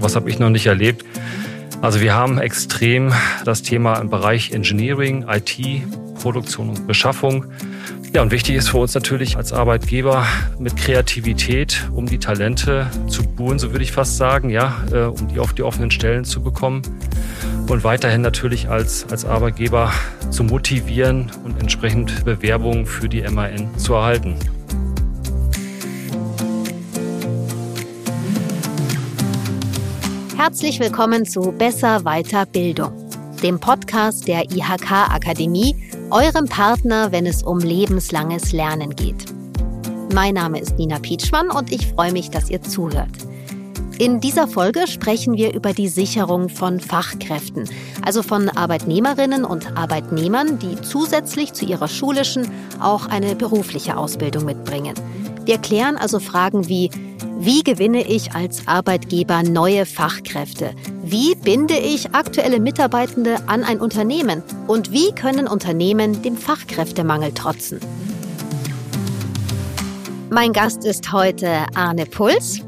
Sowas habe ich noch nicht erlebt. Also wir haben extrem das Thema im Bereich Engineering, IT, Produktion und Beschaffung. Ja, und wichtig ist für uns natürlich als Arbeitgeber mit Kreativität, um die Talente zu buhen, so würde ich fast sagen, ja, äh, um die auf die offenen Stellen zu bekommen. Und weiterhin natürlich als, als Arbeitgeber zu motivieren und entsprechend Bewerbungen für die MAN zu erhalten. Herzlich willkommen zu Besser Weiter Bildung, dem Podcast der IHK Akademie, eurem Partner, wenn es um lebenslanges Lernen geht. Mein Name ist Nina Pietschmann und ich freue mich, dass ihr zuhört. In dieser Folge sprechen wir über die Sicherung von Fachkräften, also von Arbeitnehmerinnen und Arbeitnehmern, die zusätzlich zu ihrer schulischen auch eine berufliche Ausbildung mitbringen. Wir klären also Fragen wie, wie gewinne ich als Arbeitgeber neue Fachkräfte? Wie binde ich aktuelle Mitarbeitende an ein Unternehmen? Und wie können Unternehmen dem Fachkräftemangel trotzen? Mein Gast ist heute Arne Puls.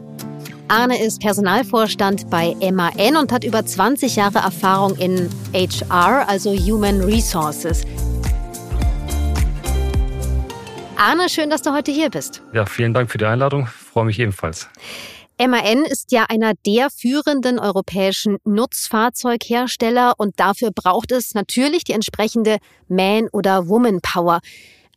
Arne ist Personalvorstand bei MAN und hat über 20 Jahre Erfahrung in HR, also Human Resources. Arne, schön, dass du heute hier bist. Ja, vielen Dank für die Einladung. Freue mich ebenfalls. MAN ist ja einer der führenden europäischen Nutzfahrzeughersteller und dafür braucht es natürlich die entsprechende Man- oder Woman-Power.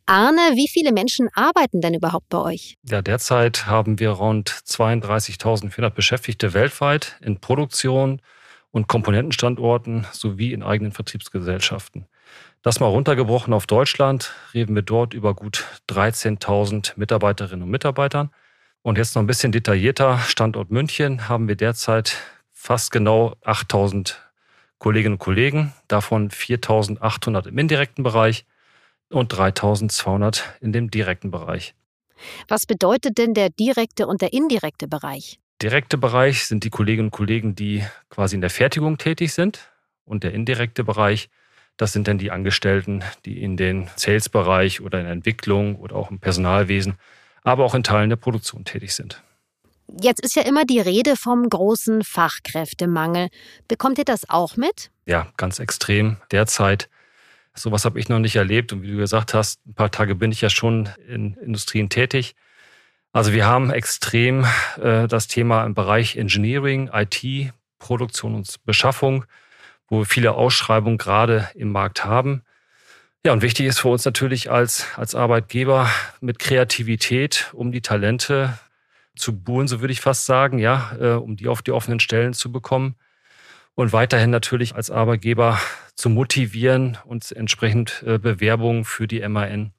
Arne, wie viele Menschen arbeiten denn überhaupt bei euch? Ja, derzeit haben wir rund 32.400 Beschäftigte weltweit in Produktion und Komponentenstandorten sowie in eigenen Vertriebsgesellschaften. Das mal runtergebrochen auf Deutschland, reden wir dort über gut 13.000 Mitarbeiterinnen und Mitarbeitern. Und jetzt noch ein bisschen detaillierter, Standort München haben wir derzeit fast genau 8.000 Kolleginnen und Kollegen, davon 4.800 im indirekten Bereich und 3.200 in dem direkten Bereich. Was bedeutet denn der direkte und der indirekte Bereich? Direkte Bereich sind die Kolleginnen und Kollegen, die quasi in der Fertigung tätig sind. Und der indirekte Bereich das sind dann die Angestellten, die in den Sales-Bereich oder in der Entwicklung oder auch im Personalwesen, aber auch in Teilen der Produktion tätig sind. Jetzt ist ja immer die Rede vom großen Fachkräftemangel. Bekommt ihr das auch mit? Ja, ganz extrem. Derzeit. Sowas habe ich noch nicht erlebt. Und wie du gesagt hast, ein paar Tage bin ich ja schon in Industrien tätig. Also wir haben extrem äh, das Thema im Bereich Engineering, IT, Produktion und Beschaffung wo wir viele Ausschreibungen gerade im Markt haben. Ja, und wichtig ist für uns natürlich als, als Arbeitgeber mit Kreativität, um die Talente zu buhen, so würde ich fast sagen, ja, äh, um die auf die offenen Stellen zu bekommen. Und weiterhin natürlich als Arbeitgeber zu motivieren und entsprechend äh, Bewerbungen für die MAN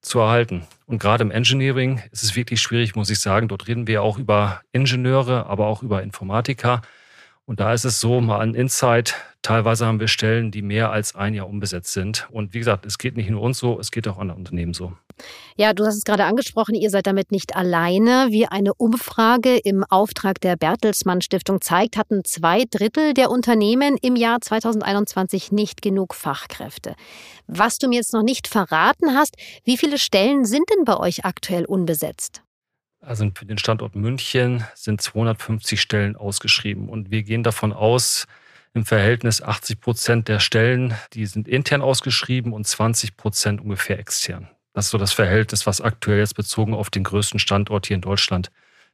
zu erhalten. Und gerade im Engineering ist es wirklich schwierig, muss ich sagen. Dort reden wir auch über Ingenieure, aber auch über Informatiker. Und da ist es so, mal an Insight, teilweise haben wir Stellen, die mehr als ein Jahr unbesetzt sind. Und wie gesagt, es geht nicht nur uns so, es geht auch anderen Unternehmen so. Ja, du hast es gerade angesprochen, ihr seid damit nicht alleine. Wie eine Umfrage im Auftrag der Bertelsmann Stiftung zeigt, hatten zwei Drittel der Unternehmen im Jahr 2021 nicht genug Fachkräfte. Was du mir jetzt noch nicht verraten hast, wie viele Stellen sind denn bei euch aktuell unbesetzt? Also für den Standort München sind 250 Stellen ausgeschrieben. Und wir gehen davon aus, im Verhältnis 80 Prozent der Stellen, die sind intern ausgeschrieben und 20 Prozent ungefähr extern. Das ist so das Verhältnis, was aktuell jetzt bezogen auf den größten Standort hier in Deutschland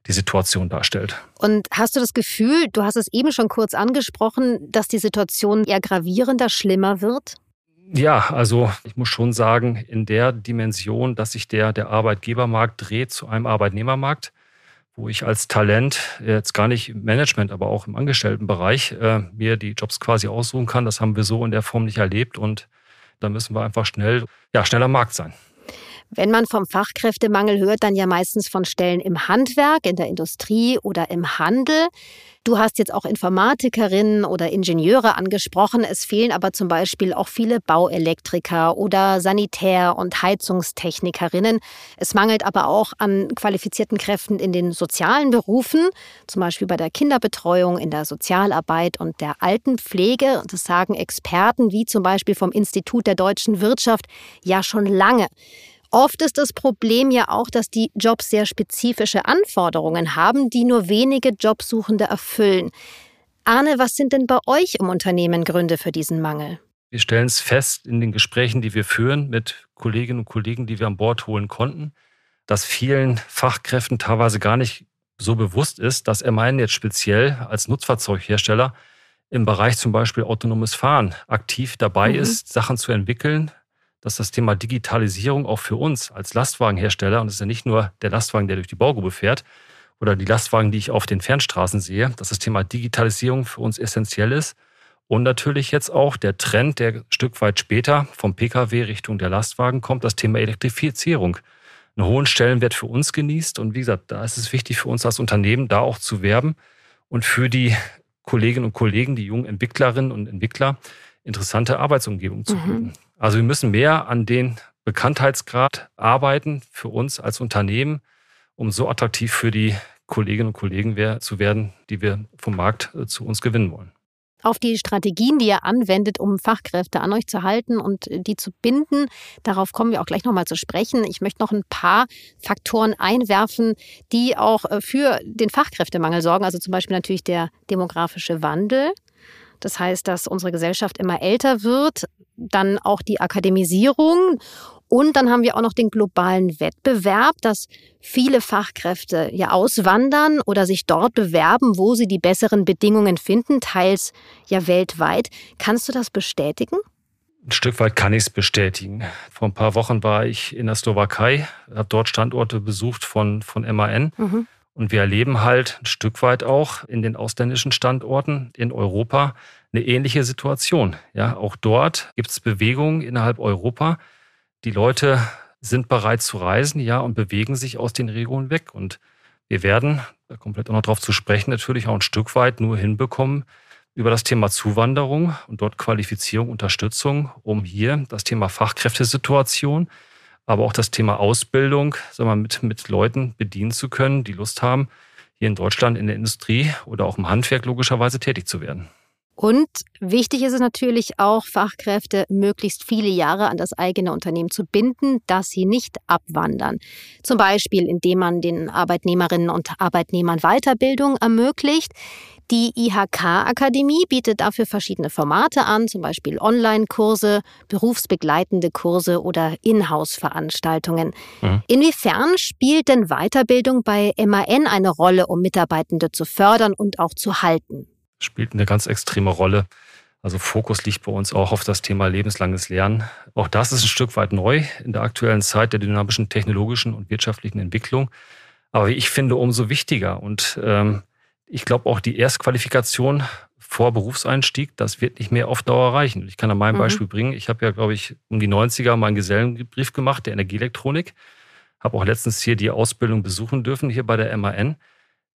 die Situation darstellt. Und hast du das Gefühl, du hast es eben schon kurz angesprochen, dass die Situation eher gravierender, schlimmer wird? Ja, also ich muss schon sagen, in der Dimension, dass sich der, der Arbeitgebermarkt dreht zu einem Arbeitnehmermarkt, wo ich als Talent jetzt gar nicht im Management, aber auch im Angestelltenbereich äh, mir die Jobs quasi aussuchen kann. Das haben wir so in der Form nicht erlebt und da müssen wir einfach schnell, ja, schneller Markt sein. Wenn man vom Fachkräftemangel hört, dann ja meistens von Stellen im Handwerk, in der Industrie oder im Handel. Du hast jetzt auch Informatikerinnen oder Ingenieure angesprochen. Es fehlen aber zum Beispiel auch viele Bauelektriker oder Sanitär- und Heizungstechnikerinnen. Es mangelt aber auch an qualifizierten Kräften in den sozialen Berufen, zum Beispiel bei der Kinderbetreuung, in der Sozialarbeit und der Altenpflege. Das sagen Experten wie zum Beispiel vom Institut der deutschen Wirtschaft ja schon lange. Oft ist das Problem ja auch, dass die Jobs sehr spezifische Anforderungen haben, die nur wenige Jobsuchende erfüllen. Arne, was sind denn bei euch im Unternehmen Gründe für diesen Mangel? Wir stellen es fest in den Gesprächen, die wir führen mit Kolleginnen und Kollegen, die wir an Bord holen konnten, dass vielen Fachkräften teilweise gar nicht so bewusst ist, dass MAN jetzt speziell als Nutzfahrzeughersteller im Bereich zum Beispiel autonomes Fahren aktiv dabei mhm. ist, Sachen zu entwickeln, dass das Thema Digitalisierung auch für uns als Lastwagenhersteller, und es ist ja nicht nur der Lastwagen, der durch die Baugrube fährt, oder die Lastwagen, die ich auf den Fernstraßen sehe, dass das Thema Digitalisierung für uns essentiell ist. Und natürlich jetzt auch der Trend, der ein Stück weit später vom Pkw Richtung der Lastwagen kommt, das Thema Elektrifizierung einen hohen Stellenwert für uns genießt. Und wie gesagt, da ist es wichtig für uns als Unternehmen, da auch zu werben und für die Kolleginnen und Kollegen, die jungen Entwicklerinnen und Entwickler, interessante Arbeitsumgebung zu bieten. Mhm. Also wir müssen mehr an den Bekanntheitsgrad arbeiten für uns als Unternehmen, um so attraktiv für die Kolleginnen und Kollegen zu werden, die wir vom Markt äh, zu uns gewinnen wollen auf die Strategien, die ihr anwendet, um Fachkräfte an euch zu halten und die zu binden. Darauf kommen wir auch gleich nochmal zu sprechen. Ich möchte noch ein paar Faktoren einwerfen, die auch äh, für den Fachkräftemangel sorgen. Also zum Beispiel natürlich der demografische Wandel. Das heißt, dass unsere Gesellschaft immer älter wird, dann auch die Akademisierung und dann haben wir auch noch den globalen Wettbewerb, dass viele Fachkräfte ja auswandern oder sich dort bewerben, wo sie die besseren Bedingungen finden, teils ja weltweit. Kannst du das bestätigen? Ein Stück weit kann ich es bestätigen. Vor ein paar Wochen war ich in der Slowakei, habe dort Standorte besucht von, von MAN. Mhm. Und wir erleben halt ein Stück weit auch in den ausländischen Standorten in Europa eine ähnliche Situation. Ja, auch dort gibt es Bewegungen innerhalb Europa die Leute sind bereit zu reisen, ja, und bewegen sich aus den Regionen weg. Und wir werden, da komplett auch noch drauf zu sprechen, natürlich auch ein Stück weit nur hinbekommen über das Thema Zuwanderung und dort Qualifizierung, Unterstützung, um hier das Thema Fachkräftesituation, aber auch das Thema Ausbildung, sagen wir, mit, mit Leuten bedienen zu können, die Lust haben, hier in Deutschland in der Industrie oder auch im Handwerk logischerweise tätig zu werden. Und wichtig ist es natürlich auch, Fachkräfte möglichst viele Jahre an das eigene Unternehmen zu binden, dass sie nicht abwandern. Zum Beispiel, indem man den Arbeitnehmerinnen und Arbeitnehmern Weiterbildung ermöglicht. Die IHK-Akademie bietet dafür verschiedene Formate an, zum Beispiel Online-Kurse, berufsbegleitende Kurse oder Inhouse-Veranstaltungen. Mhm. Inwiefern spielt denn Weiterbildung bei MAN eine Rolle, um Mitarbeitende zu fördern und auch zu halten? Spielt eine ganz extreme Rolle. Also Fokus liegt bei uns auch auf das Thema lebenslanges Lernen. Auch das ist ein Stück weit neu in der aktuellen Zeit der dynamischen technologischen und wirtschaftlichen Entwicklung. Aber wie ich finde, umso wichtiger. Und ähm, ich glaube auch die Erstqualifikation vor Berufseinstieg, das wird nicht mehr auf Dauer reichen. Ich kann an meinem mhm. Beispiel bringen, ich habe ja, glaube ich, um die 90er meinen Gesellenbrief gemacht, der Energieelektronik. Habe auch letztens hier die Ausbildung besuchen dürfen, hier bei der MAN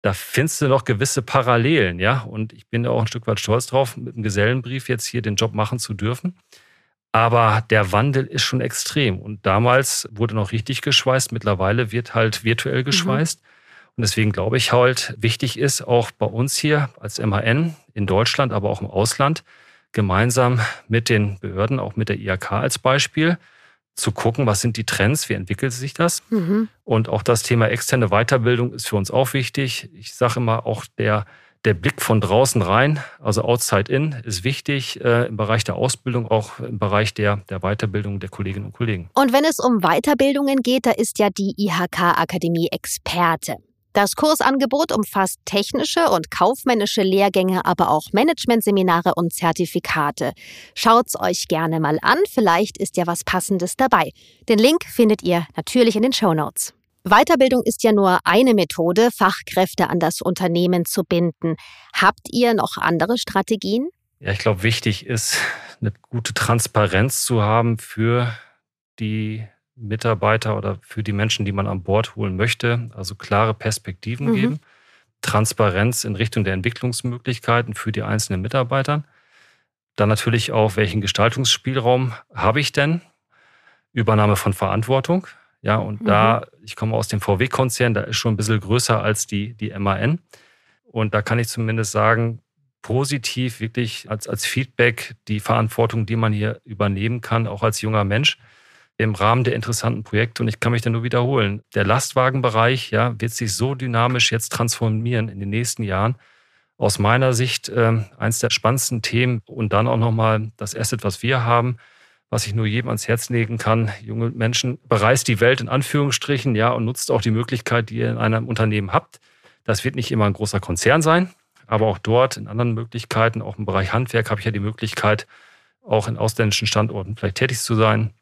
da findest du noch gewisse Parallelen, ja. Und ich bin da auch ein Stück weit stolz drauf, mit dem Gesellenbrief jetzt hier den Job machen zu dürfen. Aber der Wandel ist schon extrem. Und damals wurde noch richtig geschweißt. Mittlerweile wird halt virtuell mhm. geschweißt. Mhm. Und deswegen glaube ich halt, wichtig ist auch bei uns hier als MAN in Deutschland, aber auch im Ausland, gemeinsam mit den Behörden, auch mit der IAK als Beispiel, zu gucken, was sind die Trends, wie entwickelt sich das. Mhm. Und auch das Thema externe Weiterbildung ist für uns auch wichtig. Ich sage immer, auch der, der Blick von draußen rein, also outside in, ist wichtig äh, im Bereich der Ausbildung, auch im Bereich der, der Weiterbildung der Kolleginnen und Kollegen. Und wenn es um Weiterbildungen geht, da ist ja die IHK-Akademie Experte. Das Kursangebot umfasst technische und kaufmännische Lehrgänge, aber auch Managementseminare und Zertifikate. Schaut's euch gerne mal an, vielleicht ist ja was Passendes dabei. Den Link findet ihr natürlich in den Show Notes. Weiterbildung ist ja nur eine Methode, Fachkräfte an das Unternehmen zu binden. Habt ihr noch andere Strategien? Ja, ich glaube, wichtig ist, eine gute Transparenz zu haben für die Mitarbeiter oder für die Menschen, die man an Bord holen möchte. Also klare Perspektiven mhm. geben, Transparenz in Richtung der Entwicklungsmöglichkeiten für die einzelnen Mitarbeiter. Dann natürlich auch, welchen Gestaltungsspielraum habe ich denn? Übernahme von Verantwortung. Ja, und mhm. da, ich komme aus dem VW-Konzern, da ist schon ein bisschen größer als die, die MAN. Und da kann ich zumindest sagen, positiv wirklich als, als Feedback die Verantwortung, die man hier übernehmen kann, auch als junger Mensch im Rahmen der interessanten Projekte. Und ich kann mich da nur wiederholen. Der Lastwagenbereich, ja, wird sich so dynamisch jetzt transformieren in den nächsten Jahren. aus meiner Sicht äh, eins der spannendsten Themen und dann auch nochmal das Asset, was wir haben, was ich nur jedem ans Herz legen kann. Junge Menschen, bereist die Welt in Anführungsstrichen, ja, und nutzt auch die Möglichkeit, die ihr in einem Unternehmen habt. Das wird nicht immer ein großer Konzern sein, aber auch dort in anderen Möglichkeiten, auch im Bereich Handwerk, habe ich ja die Möglichkeit, auch in ausländischen Standorten vielleicht tätig zu sein.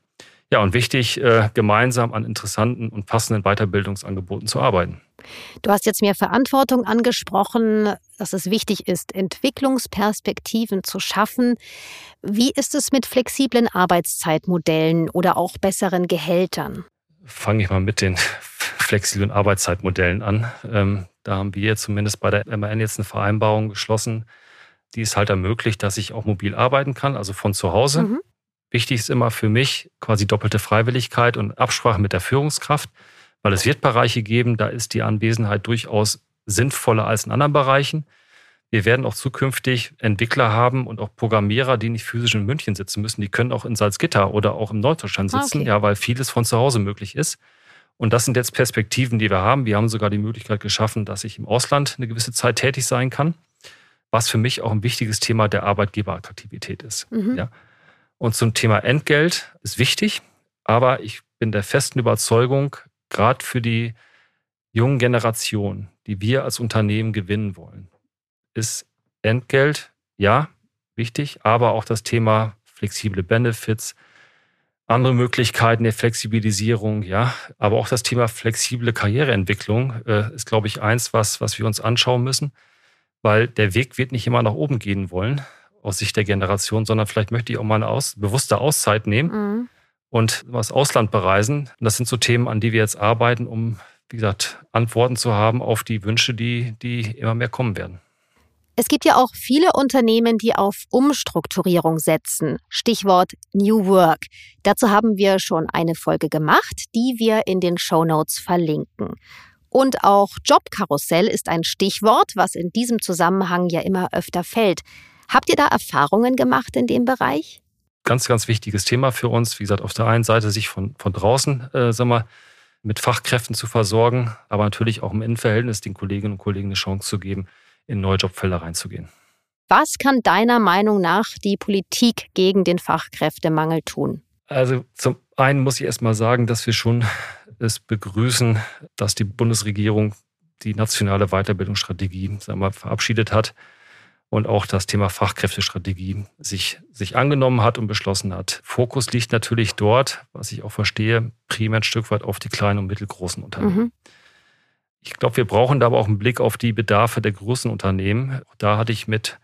Ja, und wichtig, äh, gemeinsam an interessanten und passenden Weiterbildungsangeboten zu arbeiten. Du hast jetzt mehr Verantwortung angesprochen, dass es wichtig ist, Entwicklungsperspektiven zu schaffen. Wie ist es mit flexiblen Arbeitszeitmodellen oder auch besseren Gehältern? Fange ich mal mit den flexiblen Arbeitszeitmodellen an. Ähm, da haben wir zumindest bei der MAN jetzt eine Vereinbarung geschlossen, die es halt ermöglicht, dass ich auch mobil arbeiten kann, also von zu Hause. Mhm. Wichtig ist immer für mich quasi doppelte Freiwilligkeit und Absprache mit der Führungskraft, weil es wird Bereiche geben, da ist die Anwesenheit durchaus sinnvoller als in anderen Bereichen. Wir werden auch zukünftig Entwickler haben und auch Programmierer, die nicht physisch in München sitzen müssen. Die können auch in Salzgitter oder auch im Norddeutschland ah, sitzen, okay. ja, weil vieles von zu Hause möglich ist. Und das sind jetzt Perspektiven, die wir haben. Wir haben sogar die Möglichkeit geschaffen, dass ich im Ausland eine gewisse Zeit tätig sein kann, was für mich auch ein wichtiges Thema der Arbeitgeberattraktivität ist. Mhm. Ja. Und zum Thema Entgelt ist wichtig, aber ich bin der festen Überzeugung, gerade für die jungen Generationen, die wir als Unternehmen gewinnen wollen, ist Entgelt, ja, wichtig, aber auch das Thema flexible Benefits, andere Möglichkeiten der Flexibilisierung, ja, aber auch das Thema flexible Karriereentwicklung äh, ist, glaube ich, eins, was, was wir uns anschauen müssen, weil der Weg wird nicht immer nach oben gehen wollen aus Sicht der Generation, sondern vielleicht möchte ich auch mal eine aus, bewusste Auszeit nehmen mhm. und was Ausland bereisen. Und das sind so Themen, an die wir jetzt arbeiten, um, wie gesagt, Antworten zu haben auf die Wünsche, die, die immer mehr kommen werden. Es gibt ja auch viele Unternehmen, die auf Umstrukturierung setzen. Stichwort New Work. Dazu haben wir schon eine Folge gemacht, die wir in den Show Notes verlinken. Und auch Jobkarussell ist ein Stichwort, was in diesem Zusammenhang ja immer öfter fällt. Habt ihr da Erfahrungen gemacht in dem Bereich? Ganz, ganz wichtiges Thema für uns. Wie gesagt, auf der einen Seite sich von, von draußen, äh, sagen wir, mit Fachkräften zu versorgen, aber natürlich auch im Innenverhältnis den Kolleginnen und Kollegen eine Chance zu geben, in neue Jobfelder reinzugehen. Was kann deiner Meinung nach die Politik gegen den Fachkräftemangel tun? Also zum einen muss ich erst mal sagen, dass wir schon es begrüßen, dass die Bundesregierung die nationale Weiterbildungsstrategie sagen wir, verabschiedet hat und auch das Thema Fachkräftestrategie sich, sich angenommen hat und beschlossen hat. Fokus liegt natürlich dort, was ich auch verstehe, primär ein Stück weit auf die kleinen und mittelgroßen Unternehmen. Mhm. Ich glaube, wir brauchen da aber auch einen Blick auf die Bedarfe der großen Unternehmen. Da hatte ich mit,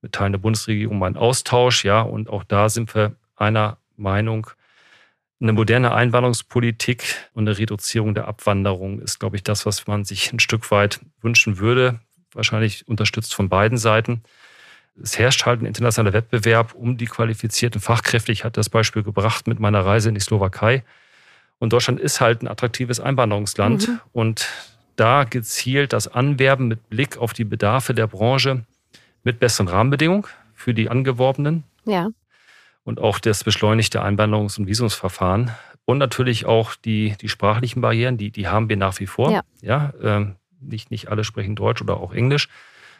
mit Teilen der Bundesregierung meinen Austausch, ja, und auch da sind wir einer Meinung. Eine moderne Einwanderungspolitik und eine Reduzierung der Abwanderung ist, glaube ich, das, was man sich ein Stück weit wünschen würde wahrscheinlich unterstützt von beiden Seiten. Es herrscht halt ein internationaler Wettbewerb um die qualifizierten Fachkräfte. Ich hatte das Beispiel gebracht mit meiner Reise in die Slowakei. Und Deutschland ist halt ein attraktives Einwanderungsland. Mhm. Und da gezielt das Anwerben mit Blick auf die Bedarfe der Branche mit besseren Rahmenbedingungen für die Angeworbenen. Ja. Und auch das beschleunigte Einwanderungs- und Visumsverfahren. Und natürlich auch die, die sprachlichen Barrieren, die, die haben wir nach wie vor. Ja. ja ähm, nicht, nicht alle sprechen Deutsch oder auch Englisch.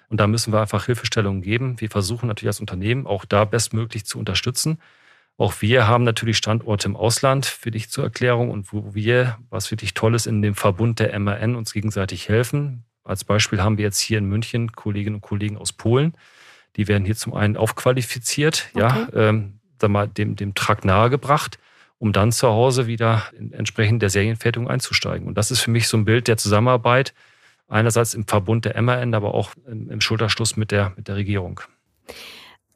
Und da müssen wir einfach Hilfestellungen geben. Wir versuchen natürlich als Unternehmen auch da bestmöglich zu unterstützen. Auch wir haben natürlich Standorte im Ausland, für dich zur Erklärung, und wo wir, was wirklich toll ist, in dem Verbund der MAN uns gegenseitig helfen. Als Beispiel haben wir jetzt hier in München Kolleginnen und Kollegen aus Polen. Die werden hier zum einen aufqualifiziert, okay. ja, ähm, sag mal, dem, dem Trakt nahegebracht um dann zu Hause wieder entsprechend der Serienfertigung einzusteigen. Und das ist für mich so ein Bild der Zusammenarbeit, einerseits im Verbund der MAN, aber auch im Schulterschluss mit der, mit der Regierung.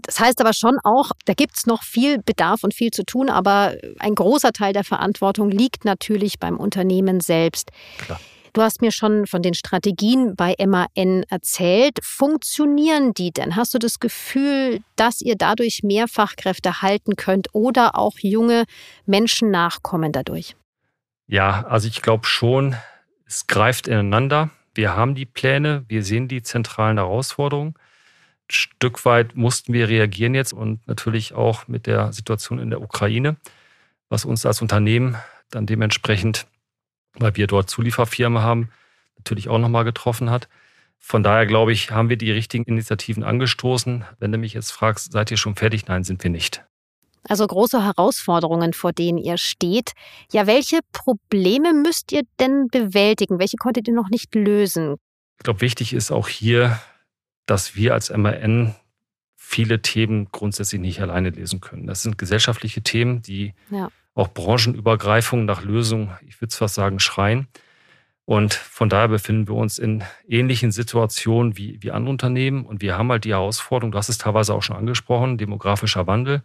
Das heißt aber schon auch, da gibt es noch viel Bedarf und viel zu tun, aber ein großer Teil der Verantwortung liegt natürlich beim Unternehmen selbst. Klar. Du hast mir schon von den Strategien bei MAN erzählt. Funktionieren die denn? Hast du das Gefühl, dass ihr dadurch mehr Fachkräfte halten könnt oder auch junge Menschen nachkommen dadurch? Ja, also ich glaube schon, es greift ineinander. Wir haben die Pläne, wir sehen die zentralen Herausforderungen. Ein Stück weit mussten wir reagieren jetzt und natürlich auch mit der Situation in der Ukraine, was uns als Unternehmen dann dementsprechend, weil wir dort Zulieferfirmen haben, natürlich auch nochmal getroffen hat. Von daher glaube ich, haben wir die richtigen Initiativen angestoßen. Wenn du mich jetzt fragst, seid ihr schon fertig? Nein, sind wir nicht. Also große Herausforderungen, vor denen ihr steht. Ja, welche Probleme müsst ihr denn bewältigen? Welche konntet ihr noch nicht lösen? Ich glaube, wichtig ist auch hier, dass wir als MAN viele Themen grundsätzlich nicht alleine lesen können. Das sind gesellschaftliche Themen, die ja. auch branchenübergreifend nach Lösungen, ich würde fast sagen, schreien. Und von daher befinden wir uns in ähnlichen Situationen wie, wie andere Unternehmen. Und wir haben halt die Herausforderung, du hast es teilweise auch schon angesprochen, demografischer Wandel,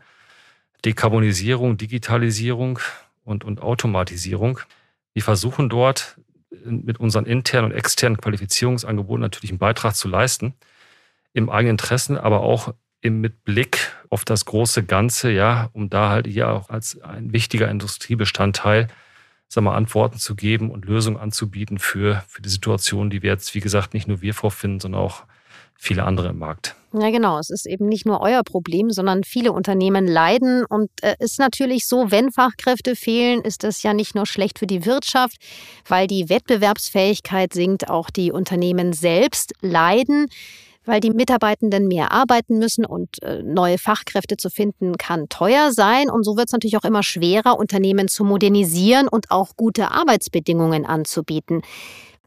Dekarbonisierung, Digitalisierung und, und Automatisierung. Wir versuchen dort mit unseren internen und externen Qualifizierungsangeboten natürlich einen Beitrag zu leisten, im eigenen Interesse, aber auch mit Blick auf das große Ganze, ja, um da halt hier auch als ein wichtiger Industriebestandteil sagen wir, Antworten zu geben und Lösungen anzubieten für, für die Situation, die wir jetzt, wie gesagt, nicht nur wir vorfinden, sondern auch viele andere im Markt. Ja, genau. Es ist eben nicht nur euer Problem, sondern viele Unternehmen leiden. Und es äh, ist natürlich so, wenn Fachkräfte fehlen, ist das ja nicht nur schlecht für die Wirtschaft, weil die Wettbewerbsfähigkeit sinkt, auch die Unternehmen selbst leiden weil die Mitarbeitenden mehr arbeiten müssen und äh, neue Fachkräfte zu finden kann teuer sein. Und so wird es natürlich auch immer schwerer, Unternehmen zu modernisieren und auch gute Arbeitsbedingungen anzubieten.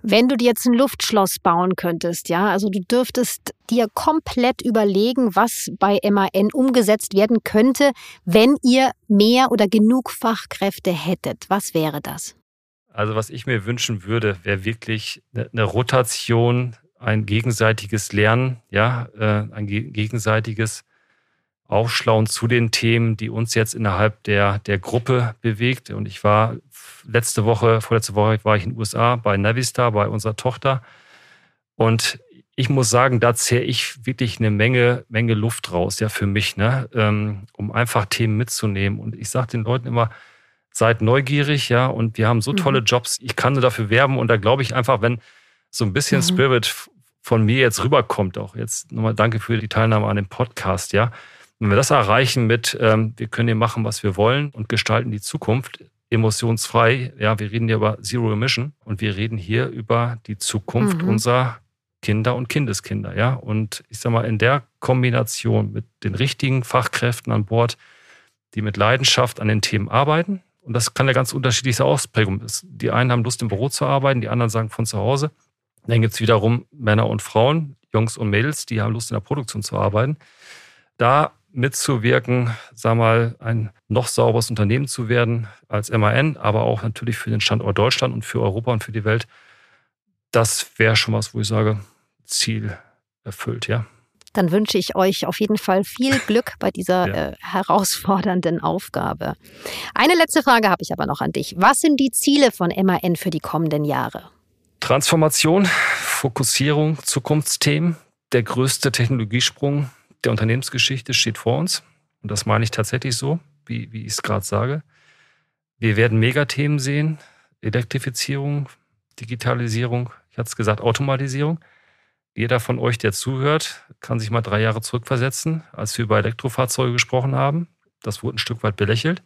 Wenn du dir jetzt ein Luftschloss bauen könntest, ja, also du dürftest dir komplett überlegen, was bei MAN umgesetzt werden könnte, wenn ihr mehr oder genug Fachkräfte hättet. Was wäre das? Also was ich mir wünschen würde, wäre wirklich eine Rotation ein gegenseitiges Lernen, ja, äh, ein gegenseitiges Aufschlauen zu den Themen, die uns jetzt innerhalb der, der Gruppe bewegt. Und ich war letzte Woche, vorletzte Woche war ich in den USA bei Navistar, bei unserer Tochter. Und ich muss sagen, da zähre ich wirklich eine Menge, Menge Luft raus, ja, für mich, ne, ähm, um einfach Themen mitzunehmen. Und ich sage den Leuten immer, seid neugierig, ja, und wir haben so mhm. tolle Jobs. Ich kann nur dafür werben. Und da glaube ich einfach, wenn, so ein bisschen mhm. Spirit von mir jetzt rüberkommt. Auch jetzt nochmal danke für die Teilnahme an dem Podcast, ja. Wenn wir das erreichen mit, ähm, wir können hier machen, was wir wollen und gestalten die Zukunft emotionsfrei, ja, wir reden hier über Zero Emission und wir reden hier über die Zukunft mhm. unserer Kinder und Kindeskinder, ja. Und ich sag mal, in der Kombination mit den richtigen Fachkräften an Bord, die mit Leidenschaft an den Themen arbeiten, und das kann ja ganz unterschiedliche Ausprägungen. Die einen haben Lust im Büro zu arbeiten, die anderen sagen von zu Hause. Dann gibt es wiederum Männer und Frauen, Jungs und Mädels, die haben Lust in der Produktion zu arbeiten. Da mitzuwirken, sag mal, ein noch sauberes Unternehmen zu werden als MAN, aber auch natürlich für den Standort Deutschland und für Europa und für die Welt, das wäre schon was, wo ich sage, Ziel erfüllt, ja. Dann wünsche ich euch auf jeden Fall viel Glück bei dieser ja. äh, herausfordernden Aufgabe. Eine letzte Frage habe ich aber noch an dich. Was sind die Ziele von MAN für die kommenden Jahre? Transformation, Fokussierung, Zukunftsthemen. Der größte Technologiesprung der Unternehmensgeschichte steht vor uns. Und das meine ich tatsächlich so, wie, wie ich es gerade sage. Wir werden Megathemen sehen. Elektrifizierung, Digitalisierung, ich hatte es gesagt, Automatisierung. Jeder von euch, der zuhört, kann sich mal drei Jahre zurückversetzen, als wir über Elektrofahrzeuge gesprochen haben. Das wurde ein Stück weit belächelt.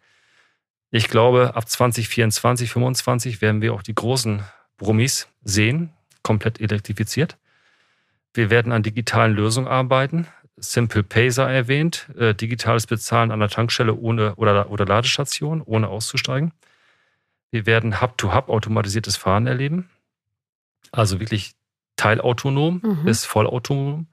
Ich glaube, ab 2024, 2025 werden wir auch die großen Brummis sehen, komplett elektrifiziert. Wir werden an digitalen Lösungen arbeiten. Simple Pay sei erwähnt, äh, digitales Bezahlen an der Tankstelle ohne oder, oder Ladestation, ohne auszusteigen. Wir werden Hub-to-Hub -Hub automatisiertes Fahren erleben. Also wirklich teilautonom mhm. bis vollautonom.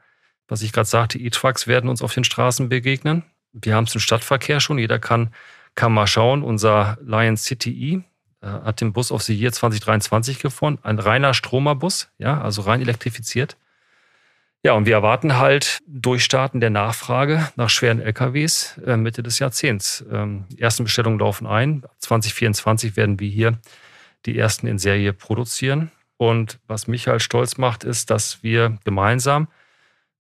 Was ich gerade sagte, E-Trucks werden uns auf den Straßen begegnen. Wir haben es im Stadtverkehr schon. Jeder kann, kann mal schauen. Unser Lion City E äh, hat den Bus of the Year 2023 gefunden. Ein reiner Stromerbus, ja, also rein elektrifiziert. Ja, und wir erwarten halt Durchstarten der Nachfrage nach schweren LKWs äh, Mitte des Jahrzehnts. Ähm, die ersten Bestellungen laufen ein. 2024 werden wir hier die ersten in Serie produzieren. Und was mich halt stolz macht, ist, dass wir gemeinsam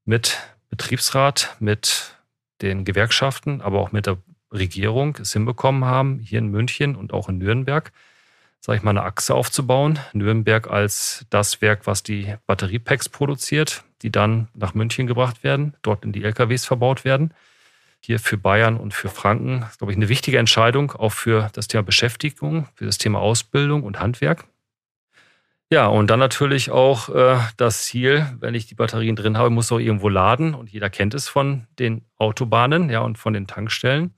mit Betriebsrat, mit den Gewerkschaften, aber auch mit der Regierung es hinbekommen haben, hier in München und auch in Nürnberg, sage ich mal, eine Achse aufzubauen. Nürnberg als das Werk, was die Batteriepacks produziert, die dann nach München gebracht werden, dort in die LKWs verbaut werden. Hier für Bayern und für Franken, ist, glaube ich, eine wichtige Entscheidung, auch für das Thema Beschäftigung, für das Thema Ausbildung und Handwerk. Ja, und dann natürlich auch äh, das Ziel, wenn ich die Batterien drin habe, muss auch irgendwo laden. Und jeder kennt es von den Autobahnen ja, und von den Tankstellen.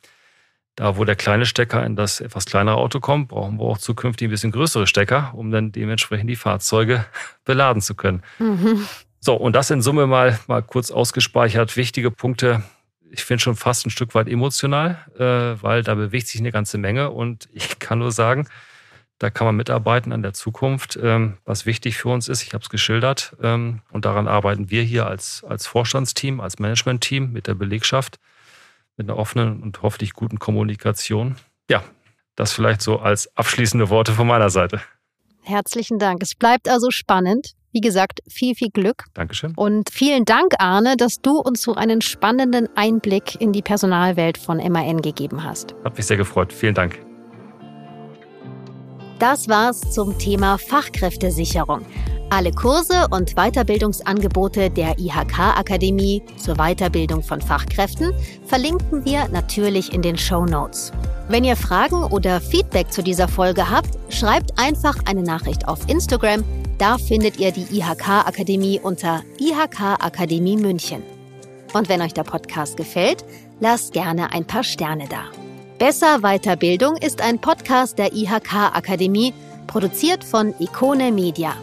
Da, wo der kleine Stecker in das etwas kleinere Auto kommt, brauchen wir auch zukünftig ein bisschen größere Stecker, um dann dementsprechend die Fahrzeuge beladen zu können. Mhm. So, und das in Summe mal, mal kurz ausgespeichert. Wichtige Punkte. Ich finde schon fast ein Stück weit emotional, äh, weil da bewegt sich eine ganze Menge. Und ich kann nur sagen, da kann man mitarbeiten an der Zukunft, ähm, was wichtig für uns ist. Ich habe es geschildert. Ähm, und daran arbeiten wir hier als, als Vorstandsteam, als Managementteam mit der Belegschaft, mit einer offenen und hoffentlich guten Kommunikation. Ja, das vielleicht so als abschließende Worte von meiner Seite. Herzlichen Dank. Es bleibt also spannend. Wie gesagt, viel, viel Glück. Dankeschön. Und vielen Dank, Arne, dass du uns so einen spannenden Einblick in die Personalwelt von MAN gegeben hast. Hat mich sehr gefreut. Vielen Dank. Das war's zum Thema Fachkräftesicherung. Alle Kurse und Weiterbildungsangebote der IHK-Akademie zur Weiterbildung von Fachkräften verlinken wir natürlich in den Show Notes. Wenn ihr Fragen oder Feedback zu dieser Folge habt, schreibt einfach eine Nachricht auf Instagram. Da findet ihr die IHK-Akademie unter IHK Akademie München. Und wenn euch der Podcast gefällt, lasst gerne ein paar Sterne da. Besser Weiterbildung ist ein Podcast der IHK Akademie, produziert von Ikone Media.